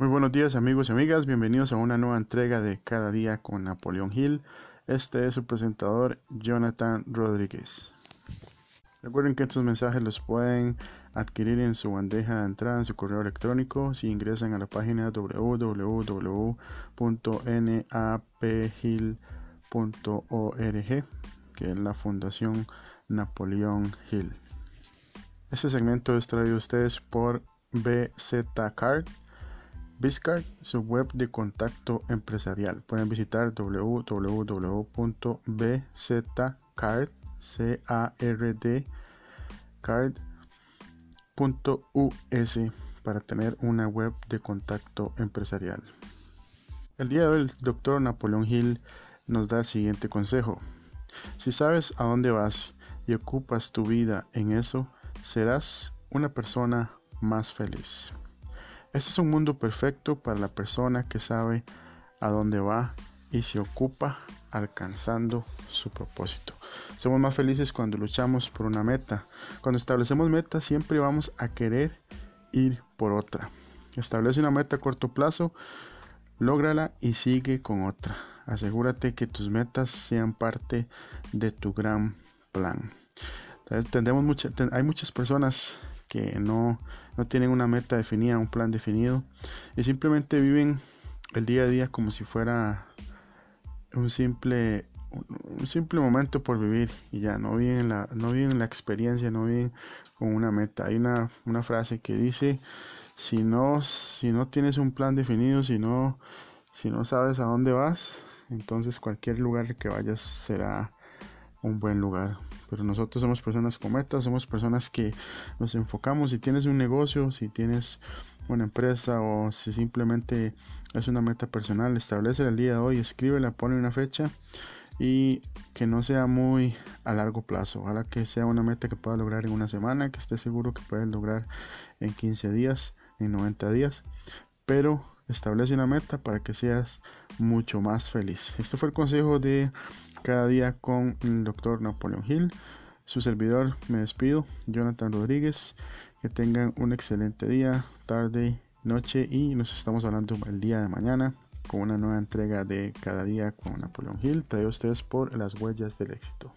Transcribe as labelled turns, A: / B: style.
A: Muy buenos días amigos y amigas, bienvenidos a una nueva entrega de Cada día con Napoleón Hill. Este es su presentador Jonathan Rodríguez. Recuerden que estos mensajes los pueden adquirir en su bandeja de entrada en su correo electrónico si ingresan a la página www.naphill.org que es la Fundación Napoleón Hill. Este segmento es traído a ustedes por BZ Card Biscard, su web de contacto empresarial. Pueden visitar www.bzcard.us para tener una web de contacto empresarial. El día de hoy el doctor Napoleón Hill nos da el siguiente consejo. Si sabes a dónde vas y ocupas tu vida en eso, serás una persona más feliz. Este es un mundo perfecto para la persona que sabe a dónde va y se ocupa alcanzando su propósito. Somos más felices cuando luchamos por una meta. Cuando establecemos metas siempre vamos a querer ir por otra. Establece una meta a corto plazo, lógrala y sigue con otra. Asegúrate que tus metas sean parte de tu gran plan. hay muchas personas que no, tienen una meta definida, un plan definido y simplemente viven el día a día como si fuera un simple un simple momento por vivir y ya no viven la no la experiencia no viven con una meta. Hay una, una frase que dice si no si no tienes un plan definido si no si no sabes a dónde vas entonces cualquier lugar que vayas será un buen lugar. Pero nosotros somos personas con metas, somos personas que nos enfocamos. Si tienes un negocio, si tienes una empresa o si simplemente es una meta personal, establece el día de hoy, escríbela, pone una fecha y que no sea muy a largo plazo. Ojalá que sea una meta que pueda lograr en una semana, que esté seguro que puedes lograr en 15 días, en 90 días. Pero establece una meta para que seas mucho más feliz. Este fue el consejo de cada día con el doctor Napoleón Hill. Su servidor, me despido, Jonathan Rodríguez. Que tengan un excelente día, tarde, noche y nos estamos hablando el día de mañana con una nueva entrega de Cada día con Napoleón Hill, traído ustedes por las huellas del éxito.